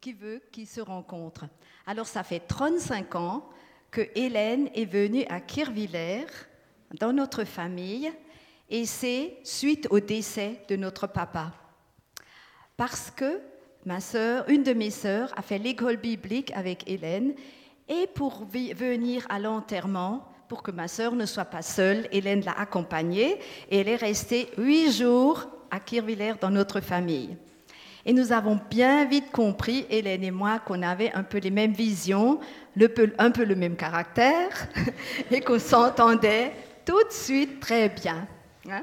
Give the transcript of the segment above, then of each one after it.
qui veut qu'ils se rencontrent. Alors ça fait 35 ans que Hélène est venue à Kirvillers dans notre famille et c'est suite au décès de notre papa. Parce que ma sœur, une de mes sœurs, a fait l'école biblique avec Hélène et pour venir à l'enterrement, pour que ma sœur ne soit pas seule, Hélène l'a accompagnée et elle est restée huit jours à Kirvillers dans notre famille. Et nous avons bien vite compris, Hélène et moi, qu'on avait un peu les mêmes visions, un peu le même caractère et qu'on s'entendait tout de suite très bien. Hein.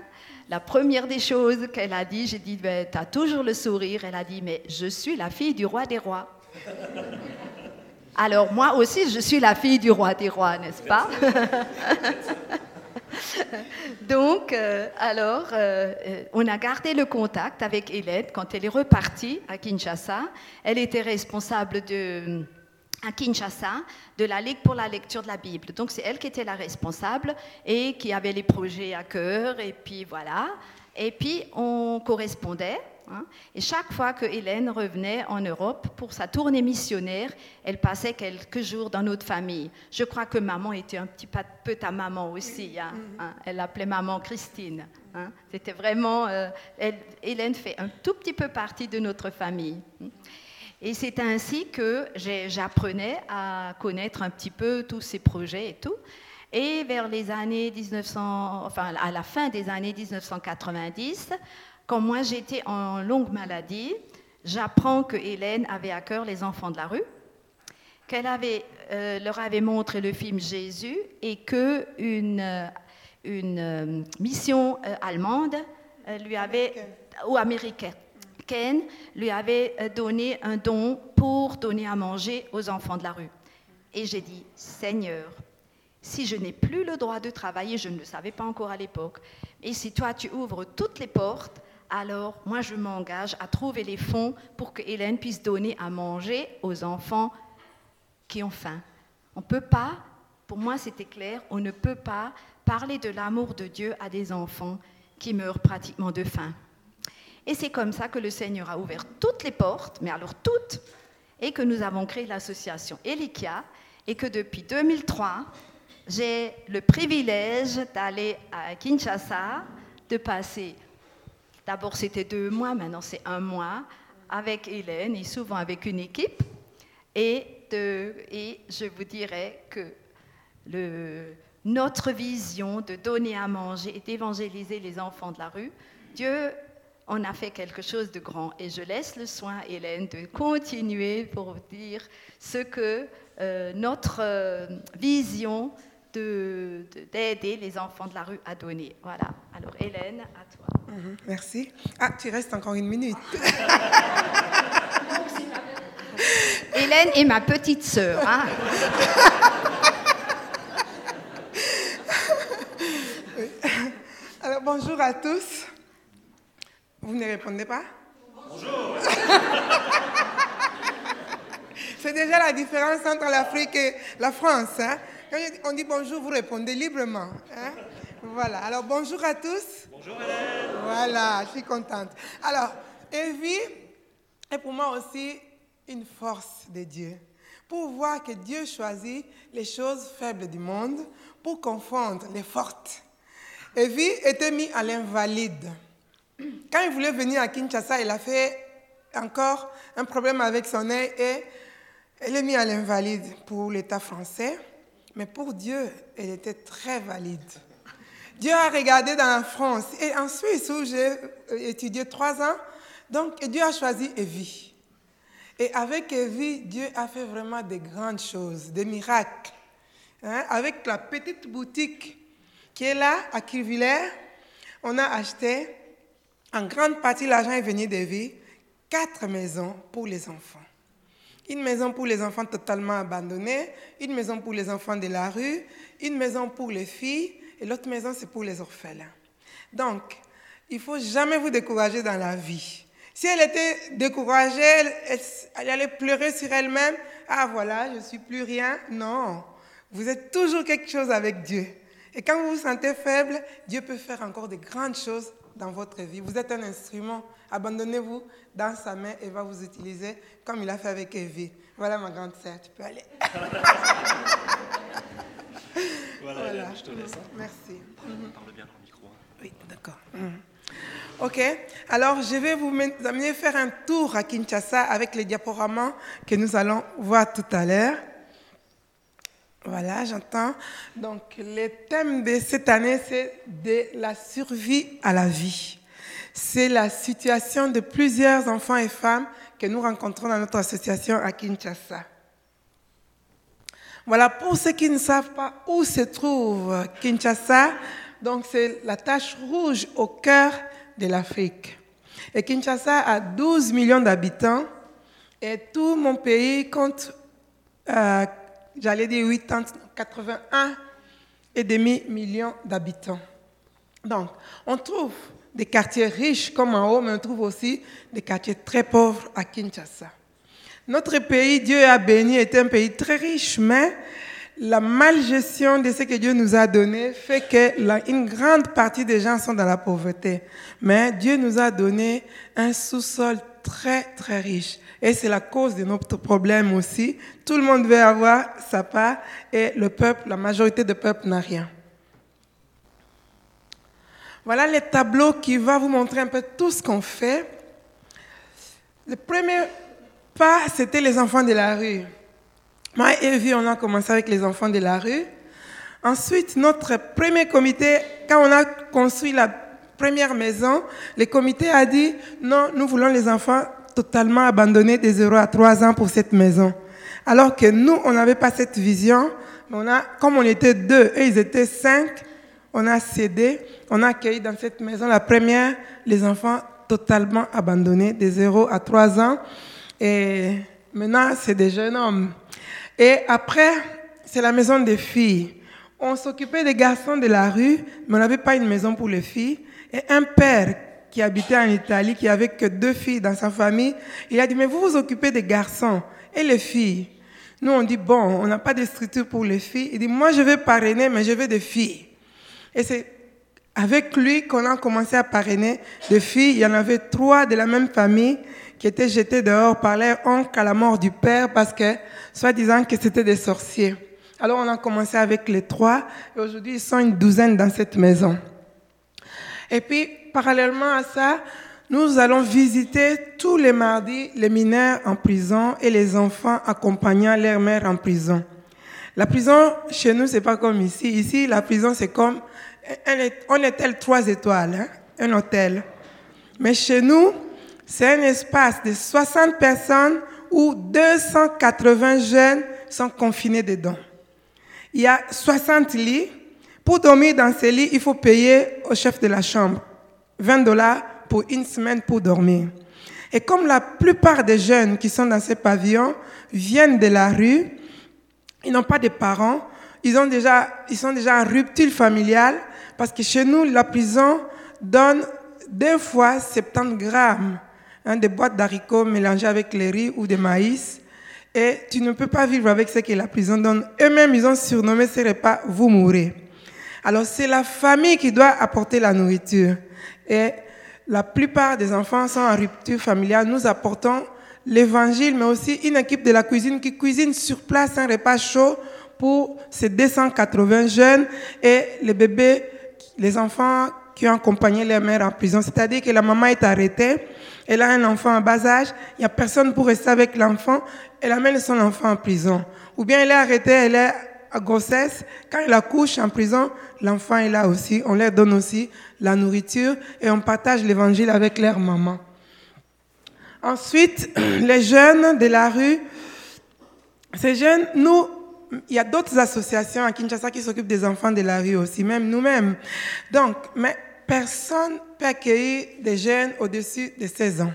La première des choses qu'elle a dit, j'ai dit, ben, tu as toujours le sourire. Elle a dit, mais je suis la fille du roi des rois. Alors moi aussi, je suis la fille du roi des rois, n'est-ce pas? Donc, euh, alors, euh, on a gardé le contact avec Hélène quand elle est repartie à Kinshasa. Elle était responsable de à Kinshasa de la Ligue pour la lecture de la Bible. Donc c'est elle qui était la responsable et qui avait les projets à cœur. Et puis voilà. Et puis on correspondait. Hein. Et chaque fois que Hélène revenait en Europe pour sa tournée missionnaire, elle passait quelques jours dans notre famille. Je crois que maman était un petit peu ta maman aussi. Hein, mm-hmm. hein. Elle l'appelait maman Christine. C'était vraiment. Euh, Hélène fait un tout petit peu partie de notre famille. Et c'est ainsi que j'apprenais à connaître un petit peu tous ces projets et tout. Et vers les années 1900, enfin à la fin des années 1990, quand moi j'étais en longue maladie, j'apprends que Hélène avait à cœur les enfants de la rue, qu'elle avait, euh, leur avait montré le film Jésus et que une, euh, une euh, mission allemande lui avait ou américaine Ken lui avait donné un don pour donner à manger aux enfants de la rue. Et j'ai dit, Seigneur, si je n'ai plus le droit de travailler, je ne le savais pas encore à l'époque, et si toi tu ouvres toutes les portes, alors moi je m'engage à trouver les fonds pour que Hélène puisse donner à manger aux enfants qui ont faim. On ne peut pas, pour moi c'était clair, on ne peut pas parler de l'amour de Dieu à des enfants qui meurent pratiquement de faim. Et c'est comme ça que le Seigneur a ouvert toutes les portes, mais alors toutes, et que nous avons créé l'association Elikia, et que depuis 2003, j'ai le privilège d'aller à Kinshasa, de passer, d'abord c'était deux mois, maintenant c'est un mois, avec Hélène et souvent avec une équipe, et, je vous dirais que notre vision de donner à manger et d'évangéliser les enfants de la rue, Dieu on a fait quelque chose de grand. Et je laisse le soin, Hélène, de continuer pour dire ce que euh, notre euh, vision d'aider les enfants de la rue a donné. Voilà. Alors, Hélène, à toi. Mhm, merci. Ah, tu restes encore une minute. Hélène est ma petite sœur. Hein. Alors, bonjour à tous. Vous ne répondez pas? Bonjour C'est déjà la différence entre l'Afrique et la France. Hein. Quand on dit bonjour, vous répondez librement. Hein. Voilà, alors bonjour à tous. Bonjour Hélène. Voilà, je suis contente. Alors, Evie est pour moi aussi une force de Dieu. Pour voir que Dieu choisit les choses faibles du monde pour confondre les fortes. Evie était mise à l'invalide. Quand il voulait venir à Kinshasa, il a fait encore un problème avec son œil et elle est mise à l'invalide pour l'État français. Mais pour Dieu, elle était très valide. Dieu a regardé dans la France et en Suisse où j'ai étudié trois ans. Donc Dieu a choisi Evie. Et avec Evie, Dieu a fait vraiment des grandes choses, des miracles. Hein, avec la petite boutique qui est là à Kirvillers, on a acheté en grande partie, l'argent est venu de vie. Quatre maisons pour les enfants. Une maison pour les enfants totalement abandonnés, une maison pour les enfants de la rue, une maison pour les filles, et l'autre maison, c'est pour les orphelins. Donc, il faut jamais vous décourager dans la vie. Si elle était découragée, elle, allait pleurer sur elle-même. Ah voilà, je suis plus rien. Non, vous êtes toujours quelque chose avec Dieu. Et quand vous vous sentez faible, Dieu peut faire encore de grandes choses dans votre vie. Vous êtes un instrument. Abandonnez-vous dans sa main et va vous utiliser comme il a fait avec Evie. Voilà ma grande sœur, tu peux aller. voilà, je te laisse. hein. Merci. Parle bien dans le micro. hein. Oui, d'accord. Mhm. Ok, alors je vais vous men- amener faire un tour à Kinshasa avec les diaporamas que nous allons voir tout à l'heure. Voilà, j'entends. Donc, le thème de cette année, c'est de la survie à la vie. C'est la situation de plusieurs enfants et femmes que nous rencontrons dans notre association à Kinshasa. Voilà, pour ceux qui ne savent pas où se trouve Kinshasa, donc c'est la tache rouge au cœur de l'Afrique. Et Kinshasa a 12 millions d'habitants et tout mon pays compte, euh, j'allais dire 80, 81 et demi millions d'habitants. Donc, on trouve des quartiers riches comme en haut, mais on trouve aussi des quartiers très pauvres à Kinshasa. Notre pays, Dieu a béni, est un pays très riche, mais la malgestion de ce que Dieu nous a donné fait que la- une grande partie des gens sont dans la pauvreté. Mais Dieu nous a donné un sous-sol très, très riche. Et c'est la cause de notre problème aussi. Tout le monde veut avoir sa part et le peuple, la majorité du peuple n'a rien. Voilà les tableaux qui vont vous montrer un peu tout ce qu'on fait. Le premier pas, c'était les enfants de la rue. Moi et Evie, on a commencé avec les enfants de la rue. Ensuite, notre premier comité, quand on a construit la première maison, le comité a dit non, nous voulons les enfants totalement abandonnés des 0 à 3 ans pour cette maison. Alors que nous, on n'avait pas cette vision, mais on a, comme on était deux et ils étaient cinq, on a cédé, on a accueilli dans cette maison la première les enfants totalement abandonnés des 0 à 3 ans. Et maintenant, c'est des jeunes hommes. Et après, c'est la maison des filles. On s'occupait des garçons de la rue, mais on n'avait pas une maison pour les filles. Et un père qui habitait en Italie, qui avait que deux filles dans sa famille, il a dit, mais vous vous occupez des garçons et les filles. Nous, on dit, bon, on n'a pas de structure pour les filles. Il dit, moi, je vais parrainer, mais je veux des filles. Et c'est avec lui qu'on a commencé à parrainer des filles. Il y en avait trois de la même famille qui étaient jetées dehors par leur oncle à la mort du père parce que, soi-disant que c'était des sorciers. Alors on a commencé avec les trois et aujourd'hui ils sont une douzaine dans cette maison. Et puis, parallèlement à ça, nous allons visiter tous les mardis les mineurs en prison et les enfants accompagnant leur mère en prison. La prison, chez nous, c'est pas comme ici. Ici, la prison, c'est comme un hôtel trois étoiles, hein, un hôtel. Mais chez nous, c'est un espace de 60 personnes où 280 jeunes sont confinés dedans. Il y a 60 lits. Pour dormir dans ces lits, il faut payer au chef de la chambre 20 dollars pour une semaine pour dormir. Et comme la plupart des jeunes qui sont dans ces pavillons viennent de la rue, ils n'ont pas de parents, ils, ont déjà, ils sont déjà en rupture familiale, parce que chez nous, la prison donne deux fois 70 grammes hein, de boîtes d'haricots mélangées avec les riz ou de maïs. Et tu ne peux pas vivre avec ce que la prison donne. Eux-mêmes, ils ont surnommé ces repas « vous mourrez ». Alors, c'est la famille qui doit apporter la nourriture. Et la plupart des enfants sont en rupture familiale. Nous apportons l'évangile, mais aussi une équipe de la cuisine qui cuisine sur place un repas chaud pour ces 280 jeunes et les bébés, les enfants qui ont accompagné leur mère en prison. C'est-à-dire que la maman est arrêtée, elle a un enfant en bas âge, il n'y a personne pour rester avec l'enfant, elle amène son enfant en prison. Ou bien elle est arrêtée, elle est à grossesse, quand elle accouche en prison, l'enfant est là aussi, on leur donne aussi la nourriture et on partage l'évangile avec leur maman. Ensuite, les jeunes de la rue, ces jeunes, nous, il y a d'autres associations à Kinshasa qui s'occupent des enfants de la rue aussi, même nous-mêmes. Donc, mais personne ne peut accueillir des jeunes au-dessus de 16 ans.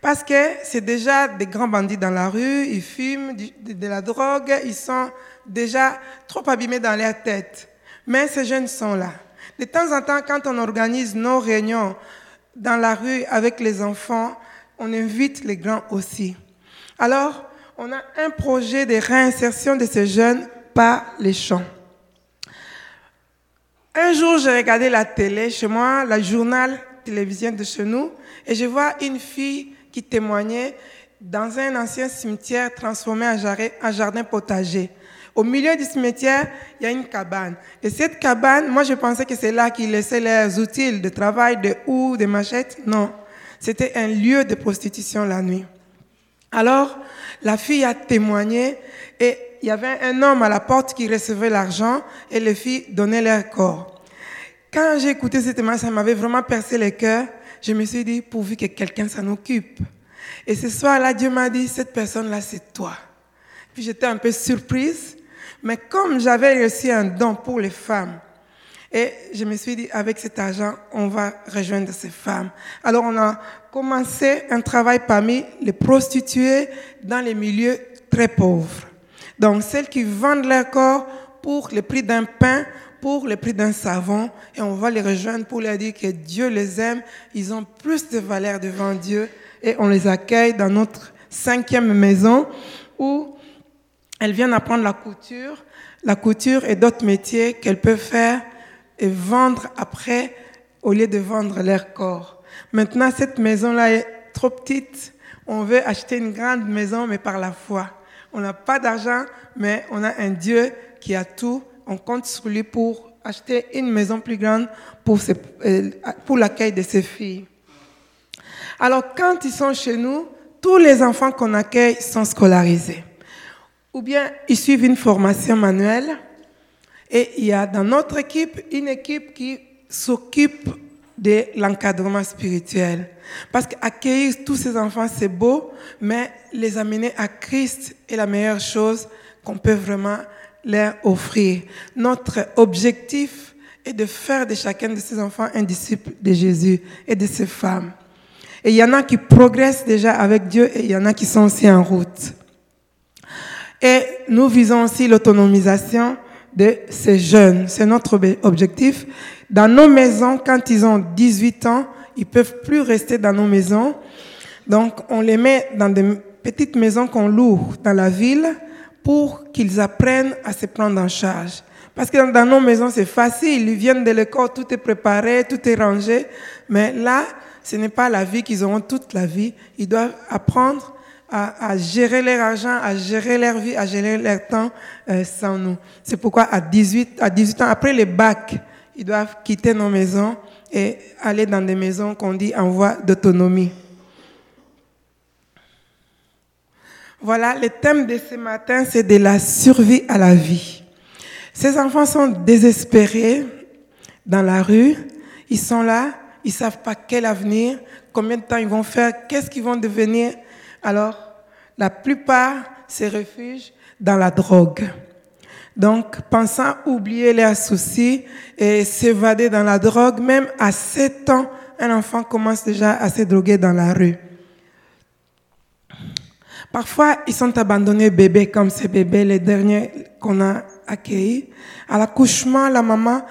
Parce que c'est déjà des grands bandits dans la rue, ils fument de la drogue, ils sont déjà trop abîmés dans leur tête. Mais ces jeunes sont là. De temps en temps, quand on organise nos réunions dans la rue avec les enfants, on invite les grands aussi. Alors, on a un projet de réinsertion de ces jeunes par les champs. Un jour, j'ai regardé la télé chez moi, la journal télévision de chez nous, et je vois une fille qui témoignait dans un ancien cimetière transformé en jardin potager. Au milieu du cimetière, il y a une cabane. Et cette cabane, moi je pensais que c'est là qu'ils laissaient leurs outils de travail, de houes, de machettes. Non, c'était un lieu de prostitution la nuit. Alors, la fille a témoigné et il y avait un homme à la porte qui recevait l'argent et les filles donnaient leur corps. Quand j'ai écouté cette témoignage, ça m'avait vraiment percé le cœur. Je me suis dit, pourvu que quelqu'un s'en occupe. Et ce soir-là, Dieu m'a dit, cette personne-là, c'est toi. Puis j'étais un peu surprise, mais comme j'avais reçu un don pour les femmes, et je me suis dit, avec cet argent, on va rejoindre ces femmes. Alors on a commencé un travail parmi les prostituées dans les milieux très pauvres. Donc celles qui vendent leur corps pour le prix d'un pain, pour le prix d'un savon, et on va les rejoindre pour leur dire que Dieu les aime, ils ont plus de valeur devant Dieu, et on les accueille dans notre cinquième maison où elles viennent apprendre la couture, la couture et d'autres métiers qu'elles peuvent faire et vendre après au lieu de vendre leur corps. Maintenant, cette maison-là est trop petite. On veut acheter une grande maison, mais par la foi. On n'a pas d'argent, mais on a un Dieu qui a tout. On compte sur lui pour acheter une maison plus grande pour, euh, l'accueil de ses filles. Alors, quand ils sont chez nous, tous les enfants qu'on accueille sont scolarisés. Ou bien ils suivent une formation manuelle et il y a dans notre équipe une équipe qui s'occupe de l'encadrement spirituel. Parce qu'accueillir tous ces enfants, c'est beau, mais les amener à Christ est la meilleure chose qu'on peut vraiment leur offrir. Notre objectif est de faire de chacun de ces enfants un disciple de Jésus et de ces femmes. Et il y en a qui progressent déjà avec Dieu et il y en a qui sont aussi en route. Et nous visons aussi l'autonomisation de ces jeunes. C'est notre objectif. Dans nos maisons, quand ils ont 18 ans, ils peuvent plus rester dans nos maisons. Donc, on les met dans des petites maisons qu'on loue dans la ville pour qu'ils apprennent à se prendre en charge. Parce que dans nos maisons, c'est facile. Ils viennent de l'école, tout est préparé, tout est rangé. Mais là, ce n'est pas la vie qu'ils auront toute la vie. Ils doivent apprendre à, gérer leur argent, à gérer leur vie, à gérer leur temps euh, sans nous. C'est pourquoi à 18, à 18 ans, après les bacs, ils doivent quitter nos maisons et aller dans des maisons qu'on dit en voie d'autonomie. Voilà, le thème de ce matin, c'est de la survie à la vie. Ces enfants sont désespérés dans la rue. Ils sont là, ils savent pas quel avenir, combien de temps ils vont faire, qu'est-ce qu'ils vont devenir. Alors, la plupart se réfugient dans la drogue. Donc, pensant oublier leurs soucis et s'évader dans la drogue, même à 7 ans, un enfant commence déjà à se droguer dans la rue. Parfois, ils sont abandonnés bébés comme ces bébés, les derniers qu'on a accueillis. À l'accouchement, la maman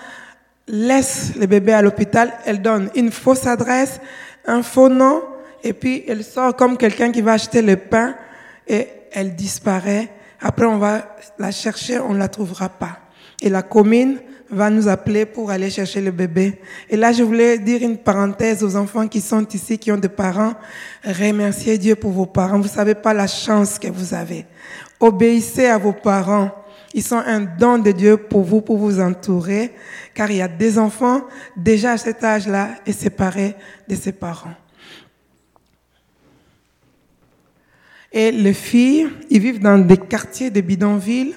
laisse le bébé à l'hôpital, elle donne une fausse adresse, un faux nom, et puis elle sort comme quelqu'un qui va acheter le pain et elle disparaît. Après, on va la chercher, on ne la trouvera pas. Et la commune va nous appeler pour aller chercher le bébé. Et là, je voulais dire une parenthèse aux enfants qui sont ici, qui ont des parents. Remerciez Dieu pour vos parents. Vous savez pas la chance que vous avez. Obéissez à vos parents. Ils sont un don de Dieu pour vous, pour vous entourer, car il y a des enfants déjà à cet âge-là et séparés de ses parents. Et les filles, ils vivent dans des quartiers de bidonvilles,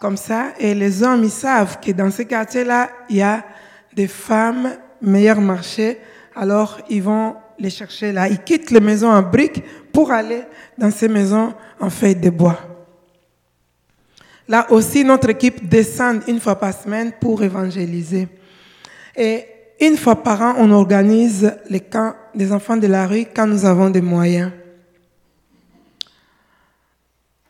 comme ça, et les hommes, ils savent que dans ces quartiers-là, il y a des femmes meilleur marché, alors ils vont les chercher là. Ils quittent les maisons en briques pour aller dans ces maisons en feuilles de bois. Là aussi, notre équipe descend une fois par semaine pour évangéliser. Et une fois par an, on organise les camps des enfants de la rue quand nous avons des moyens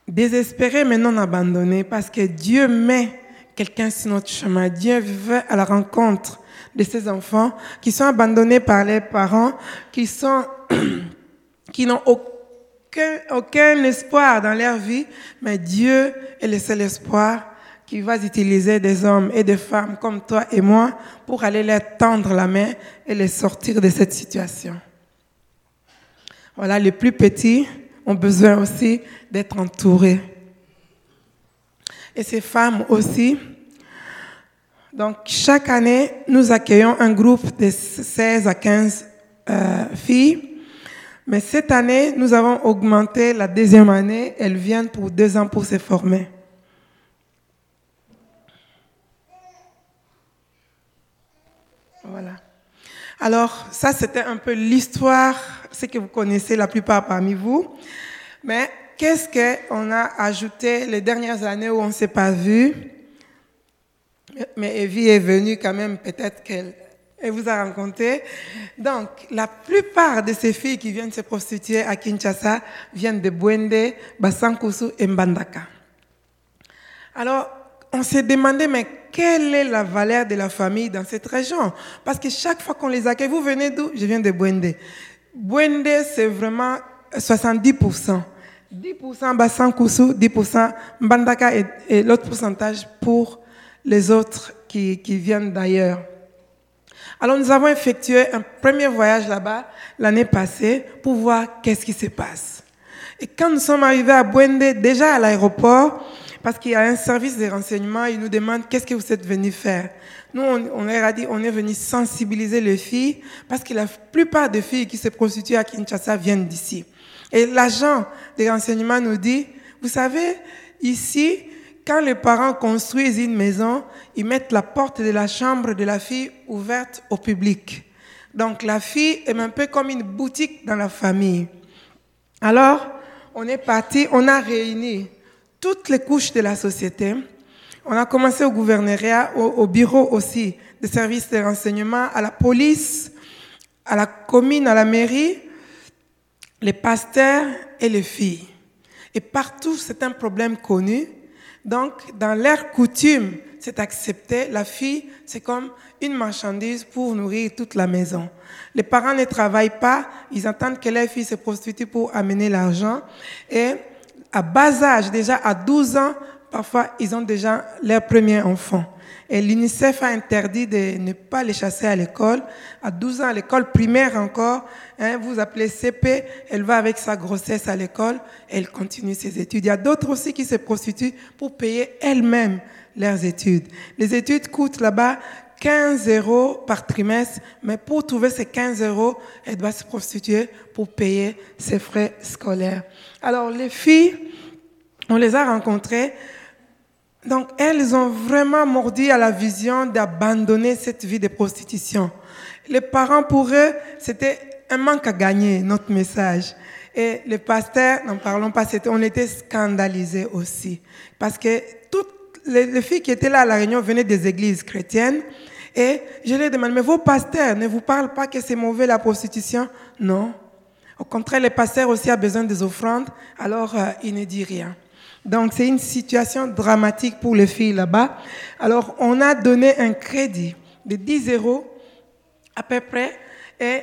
désespérés mais non abandonnés parce que Dieu met quelqu'un sur notre chemin. Dieu veut à la rencontre de ces enfants qui sont abandonnés par les parents, qui sont, qui n'ont aucun, aucun espoir dans leur vie, mais Dieu est le seul espoir qui va utiliser des hommes et des femmes comme toi et moi pour aller leur tendre la main et les sortir de cette situation. Voilà, les plus petits ont besoin aussi d'être entourés. Et ces femmes aussi. Donc, chaque année, nous accueillons un groupe de 16 à 15 euh, filles. Mais cette année, nous avons augmenté la deuxième année. Elles viennent pour deux ans pour se former. Voilà. Alors, ça, c'était un peu l'histoire, ce que vous connaissez la plupart parmi vous. Mais qu'est-ce qu'on a ajouté les dernières années où on ne s'est pas vu? Mais Evie est venue quand même, peut-être qu'elle vous a rencontré. Donc, la plupart de ces filles qui viennent se prostituer à Kinshasa viennent de Bwende, Basankusu et Mbandaka. Alors, on s'est demandé, mais quelle est la valeur de la famille dans cette région? Parce que chaque fois qu'on les accueille, vous venez d'où? Je viens de Bwende. Bwende, c'est vraiment 70%. 10% Bassan 10% Mbandaka et, l'autre pourcentage pour les autres qui, viennent d'ailleurs. Alors nous avons effectué un premier voyage là-bas l'année passée pour voir qu'est-ce qui se passe. Et quand nous sommes arrivés à Bwende, déjà à l'aéroport, parce qu'il y a un service de renseignement, ils nous demandent qu'est-ce que vous êtes venus faire. Nous, on, leur a dit, on est venu sensibiliser les filles, parce que la plupart des filles qui se prostituent à Kinshasa viennent d'ici. Et l'agent des renseignements nous dit, vous savez, ici, quand les parents construisent une maison, ils mettent la porte de la chambre de la fille ouverte au public. Donc la fille est un peu comme une boutique dans la famille. Alors, on est parti, on a réuni toutes les couches de la société. On a commencé au gouvernorat, au, bureau aussi des services de renseignement, à la police, à la commune, à la mairie, les pasteurs et les filles. Et partout, c'est un problème connu. Donc, dans leur coutume, c'est accepté. La fille, c'est comme une marchandise pour nourrir toute la maison. Les parents ne travaillent pas, ils entendent que leur fille se prostitue pour amener l'argent. Et à bas âge, déjà à 12 ans, parfois ils ont déjà leur premier enfant. Et l'UNICEF a interdit de ne pas les chasser à l'école. À 12 ans, à l'école primaire encore, hein, vous appelez CP, elle va avec sa grossesse à l'école, elle continue ses études. Il y a d'autres aussi qui se prostituent pour payer elles-mêmes leurs études. Les études coûtent là-bas 15 euros par trimestre, mais pour trouver ces 15 euros, elle doit se prostituer pour payer ses frais scolaires. Alors les filles, on les a rencontrées, donc elles ont vraiment mordu à la vision d'abandonner cette vie de prostitution. Les parents, pour eux, c'était un manque à gagner, notre message. Et les pasteurs, n'en parlons pas, on était scandalisés aussi. Parce que les, filles qui étaient là à la réunion venaient des églises chrétiennes. Et je leur demande, mais vos pasteurs ne vous parlent pas que c'est mauvais la prostitution? Non. Au contraire, les pasteurs aussi ont besoin des offrandes, alors euh, ils ne disent rien. Donc c'est une situation dramatique pour les filles là-bas. Alors on a donné un crédit de 10 euros à peu près et,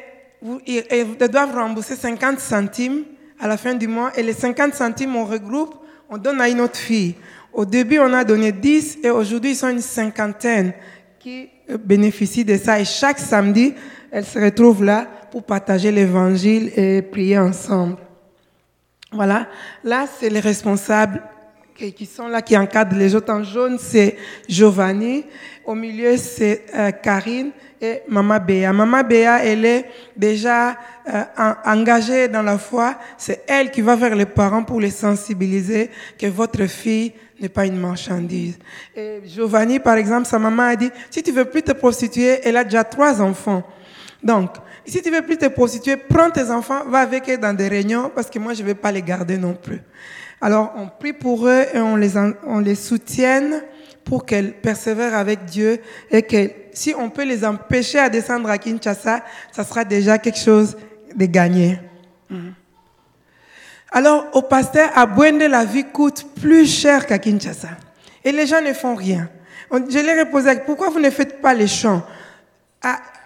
ils doivent rembourser 50 centimes à la fin du mois et les 50 centimes on regroupe, on donne à une autre fille. Au début on a donné 10 et aujourd'hui ils sont une cinquantaine qui bénéficient de ça et chaque samedi elles se retrouvent là pour partager l'évangile et prier ensemble. Voilà, là c'est les responsables qui sont là, qui encadrent les autres. En jaune, c'est Giovanni. Au milieu, c'est euh, Karine et Mama Béa. Mama Béa, elle est déjà euh, engagée dans la foi. C'est elle qui va vers les parents pour les sensibiliser que votre fille n'est pas une marchandise. Et Giovanni, par exemple, sa maman a dit, si tu veux plus te prostituer, elle a déjà trois enfants. Donc, si tu veux plus te prostituer, prends tes enfants, va avec eux dans des réunions, parce que moi, je ne vais pas les garder non plus. Alors, on prie pour eux et on les, on les soutienne pour qu'elles persévèrent avec Dieu et que si on peut les empêcher à descendre à Kinshasa, ça sera déjà quelque chose de gagné. Mhm. Alors, au pasteur, à Bwende, la vie coûte plus cher qu'à Kinshasa. Et les gens ne font rien. Je les reposé, pourquoi vous ne faites pas les champs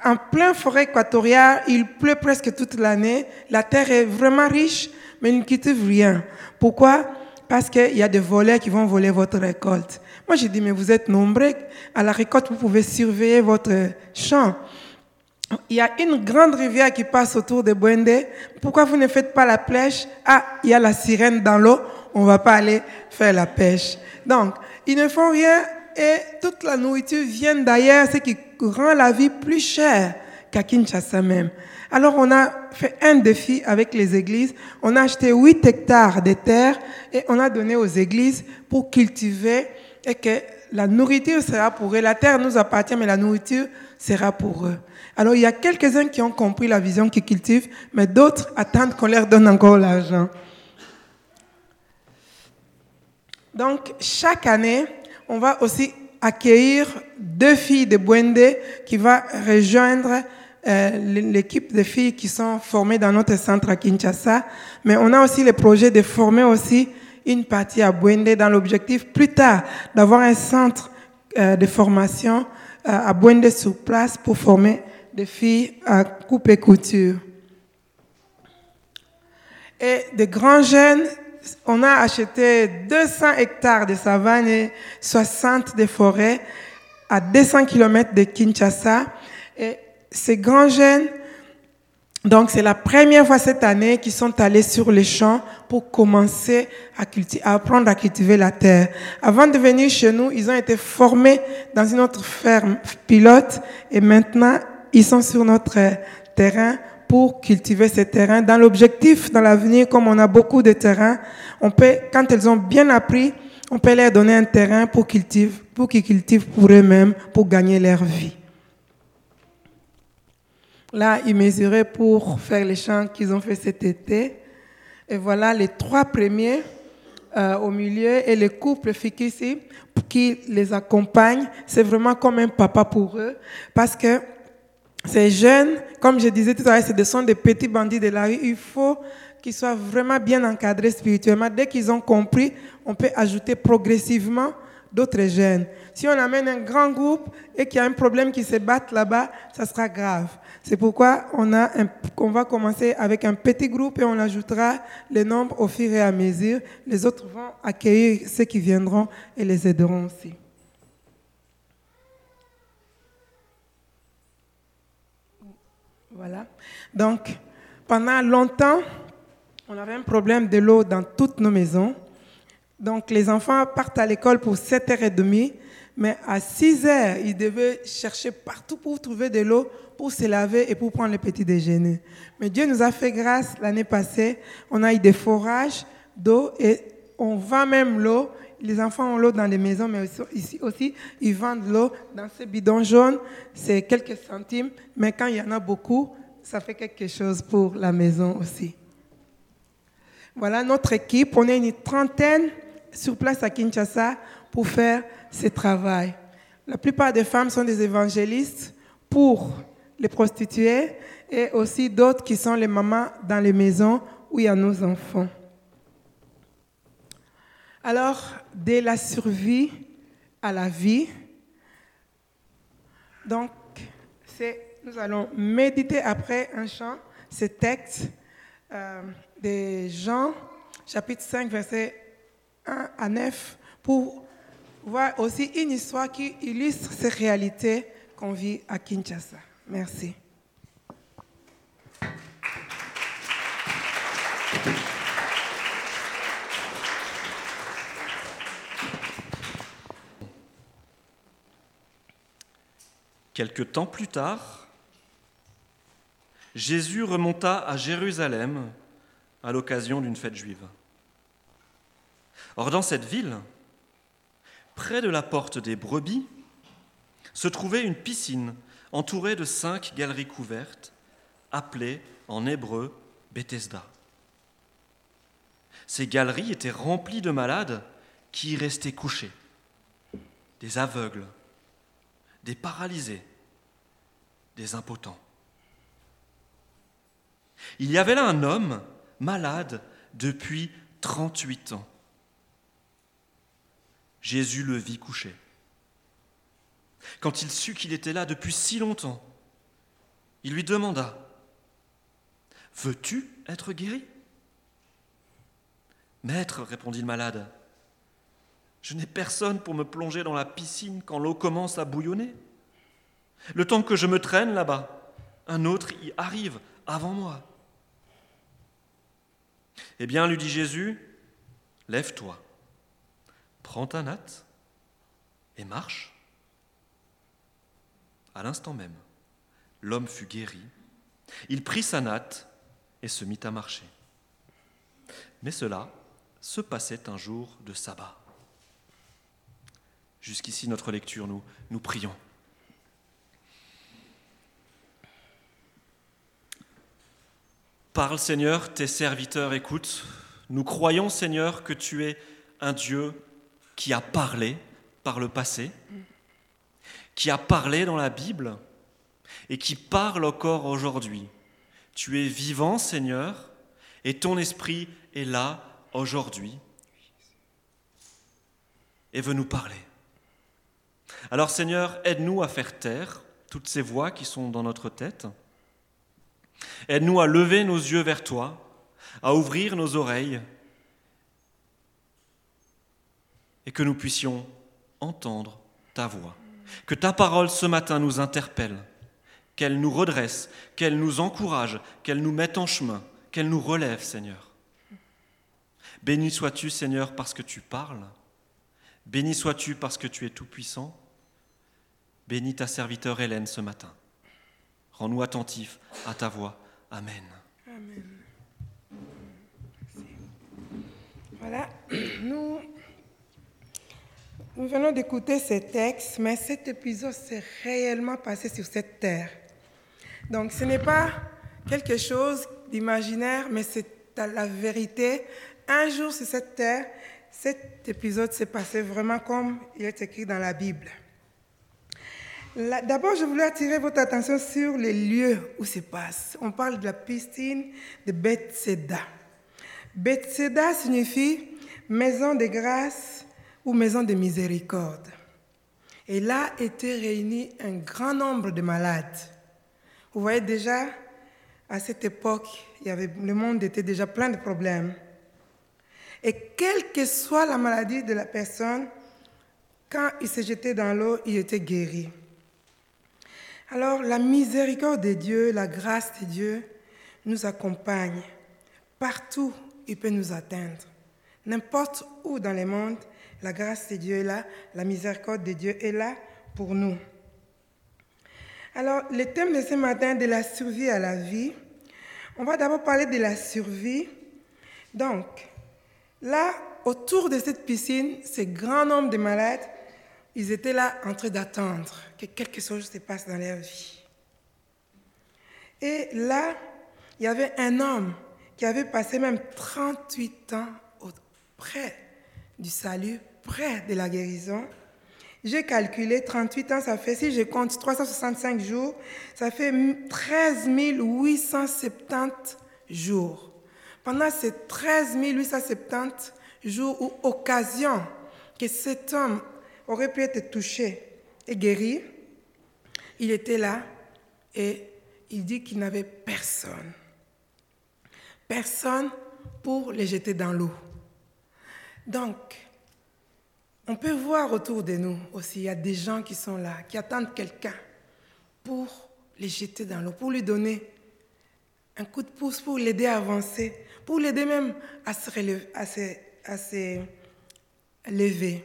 En plein forêt équatoriale, il pleut presque toute l'année. La terre est vraiment riche, mais ils ne cultivent rien. Pourquoi? Parce qu'il y a des voleurs qui vont voler votre récolte. Moi, j'ai dit, mais vous êtes nombreux. À la récolte, vous pouvez surveiller votre champ. Il y a une grande rivière qui passe autour de Bwende. Pourquoi vous ne faites pas la pêche? Ah, il y a la sirène dans l'eau. On va pas aller faire la pêche. Donc, ils ne font rien et toute la nourriture vient d'ailleurs, ce qui rend la vie plus chère qu'à Kinshasa même. Alors on a fait un défi avec les églises. On a acheté 8 hectares de terre et on a donné aux églises pour cultiver et que la nourriture sera pour eux. La terre nous appartient, mais la nourriture sera pour eux. Alors il y a quelques-uns qui ont compris la vision qu'ils cultivent, mais d'autres attendent qu'on leur donne encore l'argent. Donc chaque année, on va aussi accueillir deux filles de Bwende qui va rejoindre euh, l'équipe de filles qui sont formées dans notre centre à Kinshasa. Mais on a aussi le projet de former aussi une partie à Bwende dans l'objectif plus tard d'avoir un centre euh, de formation euh, à Bwende sur place pour former des filles à coupe et couture. Et de grands jeunes, on a acheté 200 hectares de savane et 60 de forêts à 200 km de Kinshasa. Et ces grands jeunes, donc c'est la première fois cette année qu'ils sont allés sur les champs pour commencer à, apprendre à cultiver la terre. Avant de venir chez nous, ils ont été formés dans une autre ferme pilote et maintenant ils sont sur notre terrain pour cultiver ces terrains. Dans l'objectif, dans l'avenir, comme on a beaucoup de terrains, on peut, quand elles ont bien appris, on peut leur donner un terrain pour, cultiver, pour qu'ils cultivent pour eux-mêmes, pour gagner leur vie. Là, ils mesuraient pour faire les champs qu'ils ont fait cet été. Et voilà les trois premiers euh, au milieu et le couple ici qui les accompagne. C'est vraiment comme un papa pour eux parce que ces jeunes, comme je disais tout à l'heure, ce sont des petits bandits de la rue. Il faut qu'ils soient vraiment bien encadrés spirituellement. Dès qu'ils ont compris, on peut ajouter progressivement d'autres jeunes. Si on amène un grand groupe et qu'il y a un problème qui se batte là-bas, ça sera grave. C'est pourquoi on, va commencer avec un petit groupe et on ajoutera le nombre au fur et à mesure. Les autres vont accueillir ceux qui viendront et les aideront aussi. Voilà. Donc, pendant longtemps, on avait un problème de l'eau dans toutes nos maisons. Donc, les enfants partent à l'école pour 7h30, mais à 6h, ils devaient chercher partout pour trouver de l'eau pour se laver et pour prendre le petit déjeuner. Mais Dieu nous a fait grâce l'année passée. On a eu des forages d'eau et on vend même l'eau. Les enfants ont l'eau dans les maisons, mais ici aussi, ils vendent l'eau dans ces bidons jaunes. C'est quelques centimes, mais quand il y en a beaucoup, ça fait quelque chose pour la maison aussi. Voilà notre équipe. On est une trentaine sur place à Kinshasa pour faire ce travail. La plupart des femmes sont des évangélistes pour les prostituées et aussi d'autres qui sont les mamans dans les maisons où il y a nos enfants. Alors, de la survie à la vie, donc, nous allons méditer après un chant, ce texte euh, des Jean, chapitre 5, verset 1 à 9, pour voir aussi une histoire qui illustre ces réalités qu'on vit à Kinshasa. Merci. Quelque temps plus tard, Jésus remonta à Jérusalem à l'occasion d'une fête juive. Or, dans cette ville, près de la porte des brebis, se trouvait une piscine entourée de cinq galeries couvertes, appelées en hébreu Bethesda. Ces galeries étaient remplies de malades qui y restaient couchés, des aveugles, des paralysés, des impotents. Il y avait là un homme malade depuis 38 ans. Jésus le vit couché. Quand il sut qu'il était là depuis si longtemps, il lui demanda, Veux-tu être guéri Maître, répondit le malade, je n'ai personne pour me plonger dans la piscine quand l'eau commence à bouillonner. Le temps que je me traîne là-bas, un autre y arrive avant moi. Eh bien, lui dit Jésus, lève-toi, prends ta natte et marche. À l'instant même, l'homme fut guéri, il prit sa natte et se mit à marcher. Mais cela se passait un jour de sabbat. Jusqu'ici notre lecture, nous, nous prions. Parle Seigneur, tes serviteurs écoutent. Nous croyons Seigneur que tu es un Dieu qui a parlé par le passé, qui a parlé dans la Bible et qui parle encore aujourd'hui. Tu es vivant Seigneur et ton esprit est là aujourd'hui et veut nous parler. Alors Seigneur, aide-nous à faire taire toutes ces voix qui sont dans notre tête. Aide-nous à lever nos yeux vers toi, à ouvrir nos oreilles et que nous puissions entendre ta voix. Que ta parole ce matin nous interpelle, qu'elle nous redresse, qu'elle nous encourage, qu'elle nous mette en chemin, qu'elle nous relève, Seigneur. Béni sois-tu, Seigneur, parce que tu parles. Béni sois-tu parce que tu es tout-puissant. Bénis ta serviteur Hélène ce matin. Rends-nous attentifs à ta voix. Amen. Amen. Voilà, nous, nous venons d'écouter ces textes, mais cet épisode s'est réellement passé sur cette terre. Donc ce n'est pas quelque chose d'imaginaire, mais c'est la vérité. Un jour sur cette terre, cet épisode s'est passé vraiment comme il est écrit dans la Bible. D'abord, je voulais attirer votre attention sur les lieux où se passe. On parle de la piscine de Bethseda. Bethseda signifie maison de grâce maison de miséricorde. Et là étaient réunis un grand nombre de malades. Vous voyez déjà, à cette époque, il y avait, le monde était déjà plein de problèmes. Et quelle que soit la maladie de la personne, quand il se jetait dans l'eau, il était guéri. Alors la miséricorde de Dieu, la grâce de Dieu nous accompagne. Partout, il peut nous atteindre. N'importe où dans le monde, la grâce de Dieu est là, la miséricorde de Dieu est là pour nous. Alors, le thème de ce matin, de la survie à la vie, on va d'abord parler de la survie. Donc, là, autour de cette piscine, ce grand nombre de malades ils étaient là en train d'attendre que quelque chose se passe dans leur vie. Et là, il y avait un homme qui avait passé même 38 ans près du salut, près de la guérison. J'ai calculé 38 ans, ça fait, si je compte 365 jours, ça fait 13 870 jours. Pendant ces 13 870 jours ou occasions que cet homme aurait pu être touché et guéri, il était là et il dit qu'il n'avait personne. Personne pour les jeter dans l'eau. Donc, on peut voir autour de nous aussi, il y a des gens qui sont là, qui attendent quelqu'un pour les jeter dans l'eau, pour lui donner un coup de pouce, pour l'aider à avancer, pour l'aider même à se, relever, lever.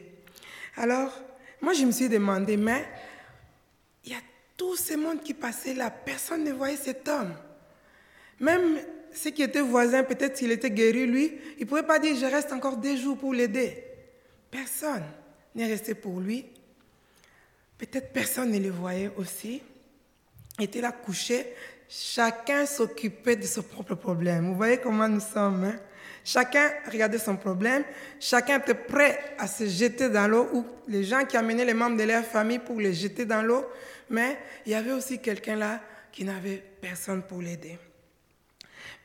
Alors, moi, je me suis demandé, mais il y a tout ce monde qui passait là, personne ne voyait cet homme. Même ceux qui étaient voisins, peut-être s'il était guéri, lui, il ne pouvait pas dire, je reste encore des jours pour l'aider. Personne n'est resté pour lui. Peut-être personne ne le voyait aussi. Il était là couché. Chacun s'occupait de son propre problème. Vous voyez comment nous sommes. Hein? Chacun regardait son problème, chacun était prêt à se jeter dans l'eau, ou les gens qui amenaient les membres de leur famille pour les jeter dans l'eau, mais il y avait aussi quelqu'un là qui n'avait personne pour l'aider.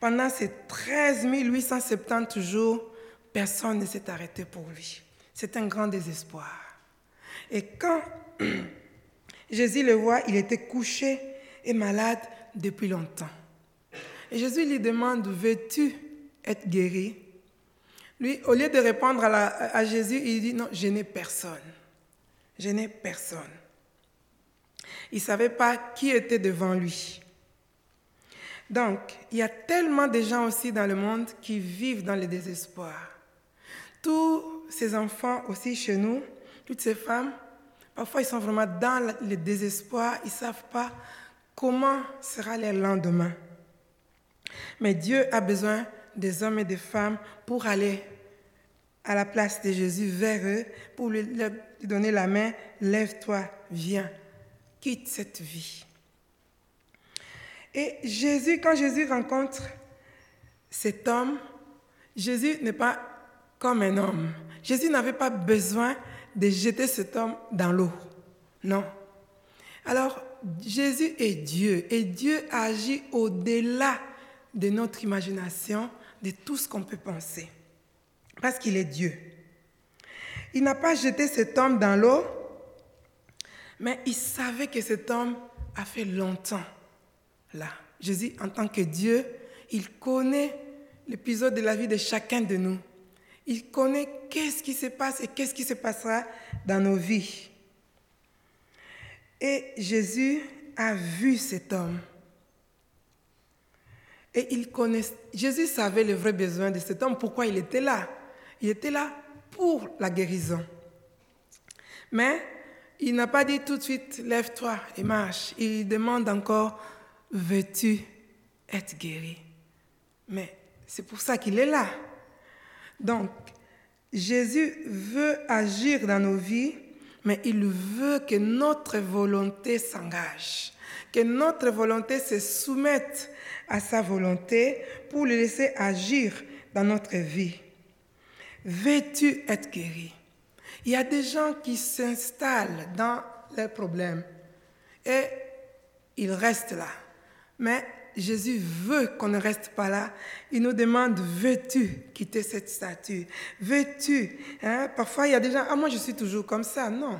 Pendant ces 13 870 jours, personne ne s'est arrêté pour lui. C'est un grand désespoir. Et quand Jésus le voit, il était couché et malade depuis longtemps. Et Jésus lui demande, veux-tu être guéri? Lui, au lieu de répondre à, Jésus, il dit, non, je n'ai personne. Je n'ai personne. Il ne savait pas qui était devant lui. Donc, il y a tellement de gens aussi dans le monde qui vivent dans le désespoir. Tous ces enfants aussi chez nous, toutes ces femmes, parfois ils sont vraiment dans le désespoir, ils ne savent pas comment sera le lendemain. Mais Dieu a besoin des hommes et des femmes pour aller à la place de Jésus vers eux, pour lui donner la main, lève-toi, viens, quitte cette vie. Et Jésus, quand Jésus rencontre cet homme, Jésus n'est pas comme un homme. Jésus n'avait pas besoin de jeter cet homme dans l'eau. Non. Alors, Jésus est Dieu et Dieu agit au-delà de notre imagination, de tout ce qu'on peut penser. Parce qu'il est Dieu. Il n'a pas jeté cet homme dans l'eau, mais il savait que cet homme a fait longtemps là. Jésus, en tant que Dieu, il connaît l'épisode de la vie de chacun de nous. Il connaît qu'est-ce qui se passe et qu'est-ce qui se passera dans nos vies. Et Jésus a vu cet homme. Et il connaît, Jésus savait le vrai besoin de cet homme, pourquoi il était là? Il était là pour la guérison. Mais il n'a pas dit tout de suite, lève-toi et marche. Il demande encore, veux-tu être guéri? Mais c'est pour ça qu'il est là. Donc, Jésus veut agir dans nos vies, mais il veut que notre volonté s'engage, que notre volonté se soumette à sa volonté pour le laisser agir dans notre vie. Veux-tu être guéri? Il y a des gens qui s'installent dans leurs problèmes et ils restent là. Mais Jésus veut qu'on ne reste pas là. Il nous demande, veux-tu quitter cette statue? Veux-tu? Hein? Parfois, il y a des gens, ah moi je suis toujours comme ça. Non.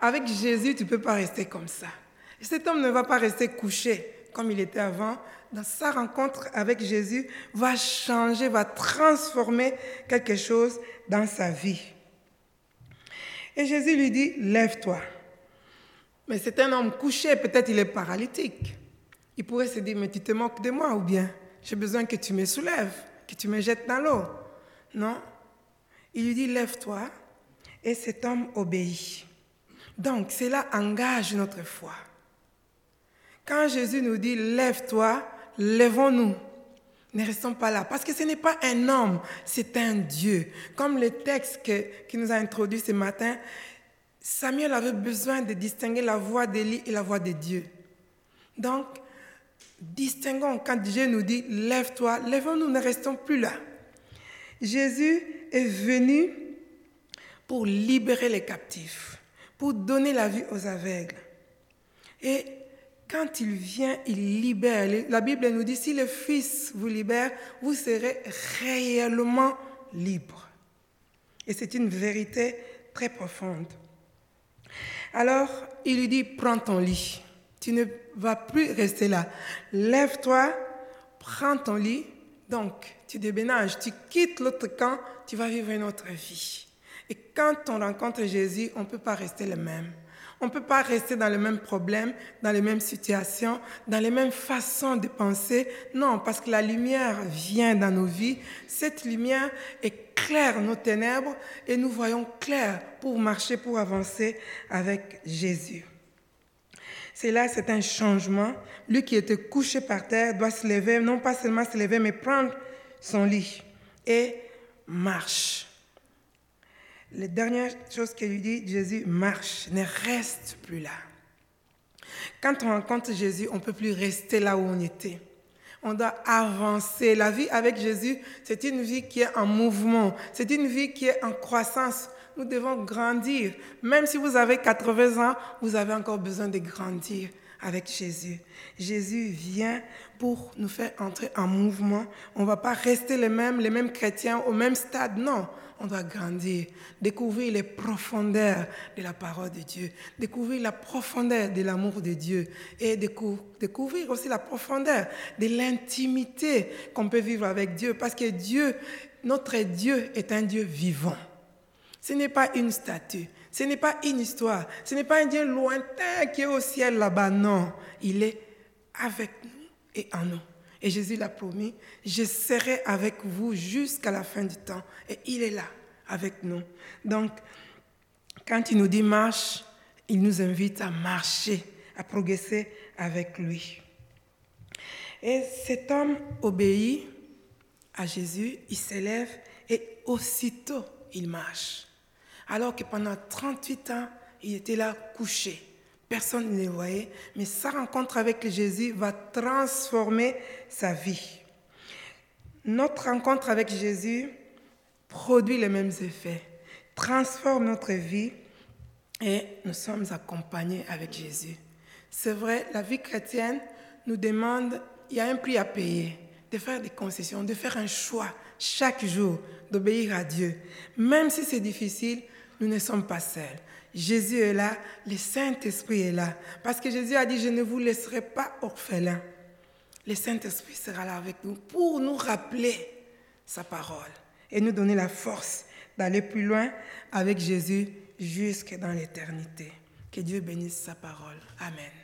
Avec Jésus, tu ne peux pas rester comme ça. Et cet homme ne va pas rester couché comme il était avant. Dans sa rencontre avec Jésus, va changer, va transformer quelque chose dans sa vie. Et Jésus lui dit, lève-toi. Mais c'est un homme couché, peut-être il est paralytique. Il pourrait se dire, mais tu te moques de moi ou bien j'ai besoin que tu me soulèves, que tu me jettes dans l'eau. Non. Il lui dit, lève-toi. Et cet homme obéit. Donc, cela engage notre foi. Quand Jésus nous dit, lève-toi, lèvons-nous. Ne restons pas là. Parce que ce n'est pas un homme, c'est un Dieu. Comme le texte qui nous a introduit ce matin, Samuel avait besoin de distinguer la voix d'Élie et la voix de Dieu. Donc, distinguons quand Dieu nous dit lève-toi, lèvons-nous, ne restons plus là. Jésus est venu pour libérer les captifs, pour donner la vie aux aveugles. Et quand il vient, il libère. La Bible nous dit, si le Fils vous libère, vous serez réellement libre. Et c'est une vérité très profonde. Alors, il lui dit, prends ton lit. Tu ne vas plus rester là. Lève-toi, prends ton lit. Donc, tu déménages, tu quittes l'autre camp, tu vas vivre une autre vie. Et quand on rencontre Jésus, on ne peut pas rester le même. On ne peut pas rester dans les mêmes problèmes, dans les mêmes situations, dans les mêmes façons de penser. Non, parce que la lumière vient dans nos vies. Cette lumière éclaire nos ténèbres et nous voyons clair pour marcher, pour avancer avec Jésus. C'est là, c'est un changement. Lui qui était couché par terre doit se lever, non pas seulement se lever, mais prendre son lit et marche. La dernière chose qu'il lui dit, Jésus marche, ne reste plus là. Quand on rencontre Jésus, on ne peut plus rester là où on était. On doit avancer. La vie avec Jésus, c'est une vie qui est en mouvement. C'est une vie qui est en croissance nous devons grandir. Même si vous avez 80 ans, vous avez encore besoin de grandir avec Jésus. Jésus vient pour nous faire entrer en mouvement. On ne va pas rester les mêmes, les mêmes chrétiens au même stade, non. On doit grandir, découvrir les profondeurs de la parole de Dieu, découvrir la profondeur de l'amour de Dieu et découvrir aussi la profondeur de l'intimité qu'on peut vivre avec Dieu. Parce que Dieu, notre Dieu est un Dieu vivant. Ce n'est pas une statue, ce n'est pas une histoire, ce n'est pas un Dieu lointain qui est au ciel là-bas, non. Il est avec nous et en nous. Et Jésus l'a promis, je serai avec vous jusqu'à la fin du temps. Et il est là, avec nous. Donc, quand il nous dit marche, il nous invite à marcher, à progresser avec lui. Et cet homme obéit à Jésus, il s'élève et aussitôt il marche. Alors que pendant 38 ans, il était là couché. Personne ne le voyait, mais sa rencontre avec Jésus va transformer sa vie. Notre rencontre avec Jésus produit les mêmes effets, transforme notre vie et nous sommes accompagnés avec Jésus. C'est vrai, la vie chrétienne nous demande, il y a un prix à payer, de faire des concessions, de faire un choix chaque jour, d'obéir à Dieu. Même si c'est difficile, nous ne sommes pas seuls. Jésus est là, le Saint-Esprit est là. Parce que Jésus a dit, je ne vous laisserai pas orphelins. Le Saint-Esprit sera là avec nous pour nous rappeler sa parole et nous donner la force d'aller plus loin avec Jésus jusque dans l'éternité. Que Dieu bénisse sa parole. Amen.